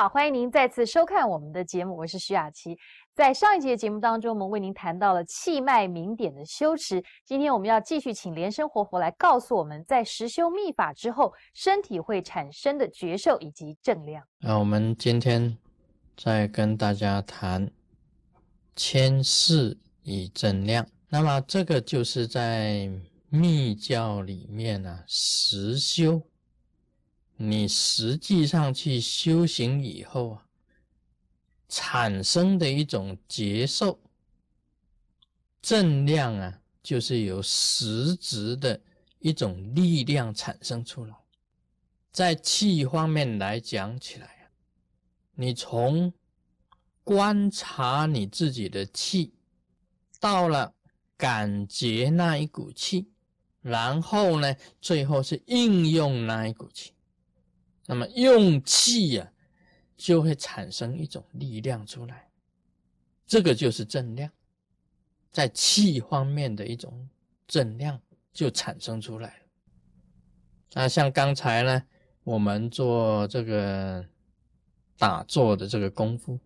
好，欢迎您再次收看我们的节目，我是徐雅琪。在上一节节目当中，我们为您谈到了气脉明点的修持。今天我们要继续请莲生活佛来告诉我们，在实修密法之后，身体会产生的觉受以及正量。那我们今天再跟大家谈千世以正量。那么这个就是在密教里面呢，实修。你实际上去修行以后啊，产生的一种接受正量啊，就是由实质的一种力量产生出来。在气方面来讲起来啊，你从观察你自己的气，到了感觉那一股气，然后呢，最后是应用那一股气。那么用气呀，就会产生一种力量出来，这个就是正量，在气方面的一种正量就产生出来了。那像刚才呢，我们做这个打坐的这个功夫，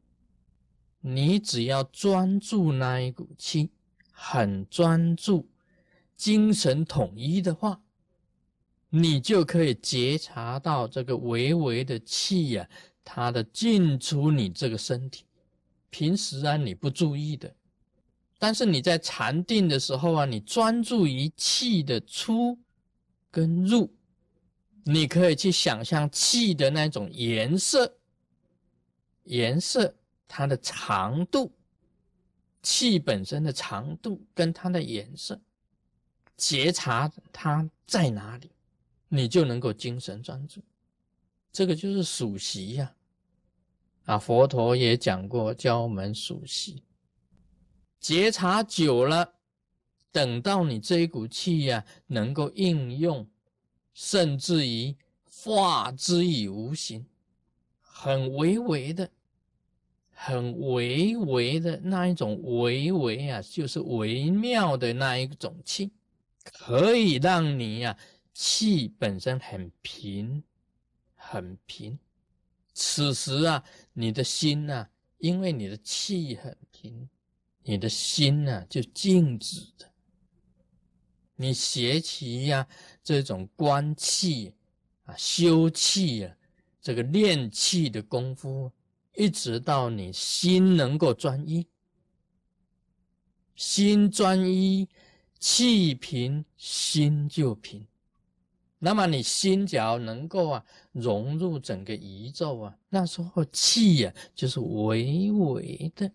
你只要专注那一股气，很专注，精神统一的话。你就可以觉察到这个微微的气呀，它的进出你这个身体。平时啊，你不注意的，但是你在禅定的时候啊，你专注于气的出跟入，你可以去想象气的那种颜色，颜色它的长度，气本身的长度跟它的颜色，觉察它在哪里。你就能够精神专注，这个就是数息呀。啊，佛陀也讲过，教我们数息。觉察久了，等到你这一股气呀，能够应用，甚至于化之以无形，很微微的，很微微的那一种微微啊，就是微妙的那一种气，可以让你呀。气本身很平，很平。此时啊，你的心呐，因为你的气很平，你的心呐就静止的。你学习呀，这种观气啊、修气啊，这个练气的功夫，一直到你心能够专一，心专一，气平，心就平。那么你心只要能够啊融入整个宇宙啊，那时候气呀就是微微的、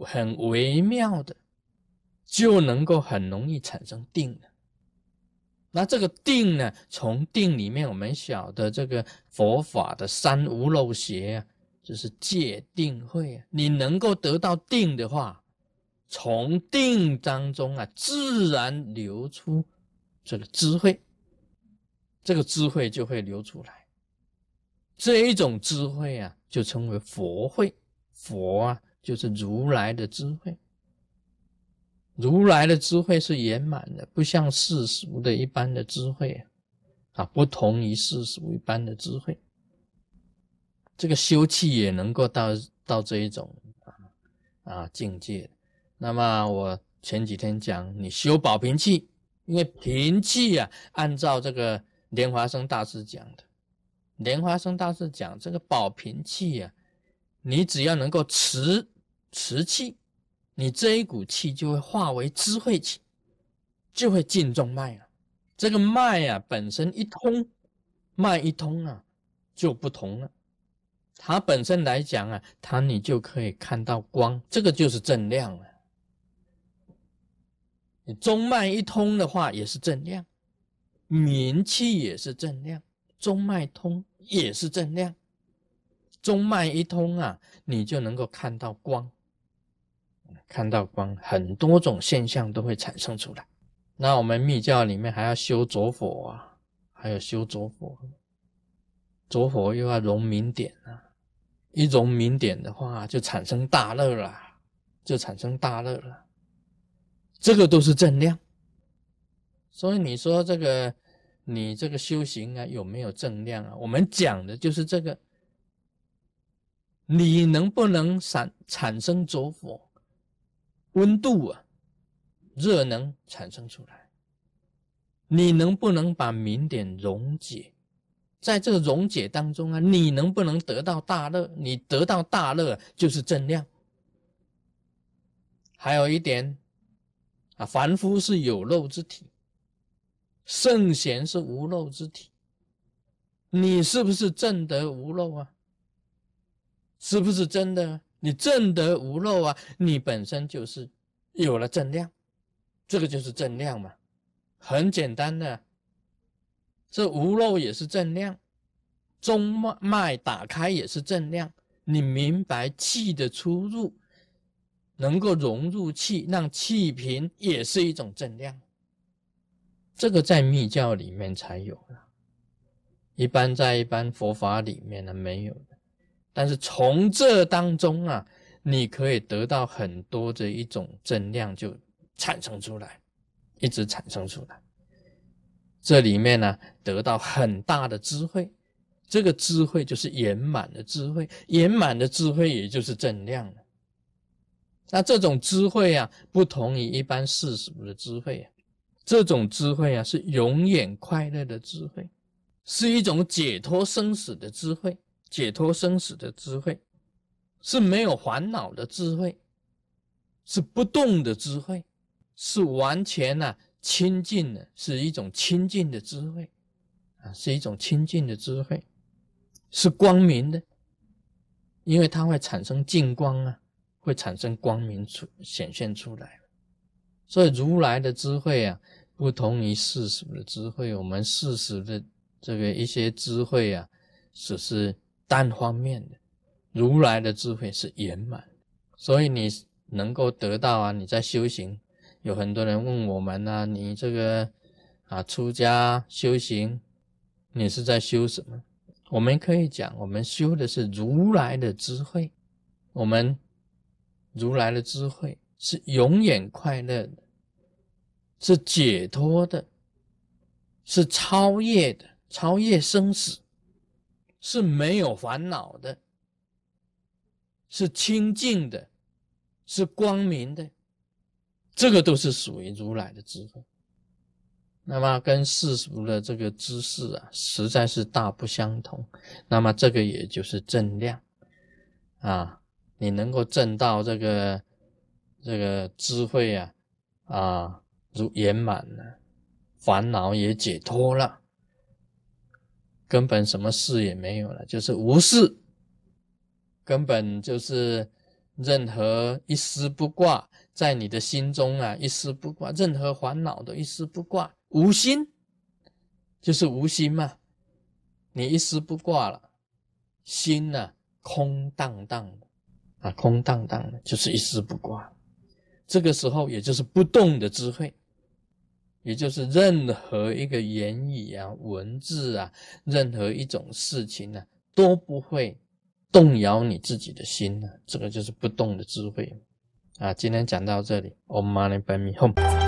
很微妙的，就能够很容易产生定了。那这个定呢，从定里面我们晓得这个佛法的三无漏邪啊，就是戒定慧啊。你能够得到定的话，从定当中啊，自然流出。这个智慧，这个智慧就会流出来。这一种智慧啊，就称为佛慧。佛啊，就是如来的智慧。如来的智慧是圆满的，不像世俗的一般的智慧啊，不同于世俗一般的智慧。这个修气也能够到到这一种啊啊境界。那么我前几天讲，你修保平气。因为平气啊，按照这个莲花生大师讲的，莲花生大师讲这个保平气啊，你只要能够持持气，你这一股气就会化为智慧气，就会进中脉了。这个脉啊本身一通，脉一通啊就不同了。它本身来讲啊，它你就可以看到光，这个就是正量了。中脉一通的话，也是正量；明气也是正量，中脉通也是正量。中脉一通啊，你就能够看到光，看到光，很多种现象都会产生出来。那我们密教里面还要修浊火啊，还有修浊火，浊火又要融明点啊，一融明点的话，就产生大乐了，就产生大乐了。这个都是正量，所以你说这个你这个修行啊有没有正量啊？我们讲的就是这个你能不能产产生着火？温度啊，热能产生出来，你能不能把明点溶解？在这个溶解当中啊，你能不能得到大乐？你得到大乐就是正量。还有一点啊，凡夫是有漏之体，圣贤是无漏之体。你是不是正得无漏啊？是不是真的？你正得无漏啊？你本身就是有了正量，这个就是正量嘛，很简单的。这无漏也是正量，中脉脉打开也是正量。你明白气的出入，能够融入气，让气平，也是一种正量。这个在密教里面才有的，一般在一般佛法里面呢没有的。但是从这当中啊，你可以得到很多的一种正量，就产生出来，一直产生出来。这里面呢，得到很大的智慧，这个智慧就是圆满的智慧，圆满的智慧也就是正量了。那这种智慧啊，不同于一般世俗的智慧啊，这种智慧啊，是永远快乐的智慧，是一种解脱生死的智慧，解脱生死的智慧，是没有烦恼的智慧，是不动的智慧，是完全呢。清净的是一种清净的智慧啊，是一种清净的智慧，是光明的，因为它会产生净光啊，会产生光明出显现出来。所以如来的智慧啊，不同于世俗的智慧。我们世俗的这个一些智慧啊，只是单方面的，如来的智慧是圆满。所以你能够得到啊，你在修行。有很多人问我们呢，你这个啊出家修行，你是在修什么？我们可以讲，我们修的是如来的智慧。我们如来的智慧是永远快乐的，是解脱的，是超越的，超越生死，是没有烦恼的，是清净的，是光明的。这个都是属于如来的智慧，那么跟世俗的这个知识啊，实在是大不相同。那么这个也就是正量啊，你能够证到这个这个智慧啊啊，如圆满了，烦恼也解脱了，根本什么事也没有了，就是无事，根本就是任何一丝不挂。在你的心中啊，一丝不挂，任何烦恼都一丝不挂，无心就是无心嘛。你一丝不挂了，心呢空荡荡的啊，空荡荡的，就是一丝不挂。这个时候，也就是不动的智慧，也就是任何一个言语啊、文字啊，任何一种事情呢，都不会动摇你自己的心呢。这个就是不动的智慧。啊，今天讲到这里，Om Mani Padme Hum。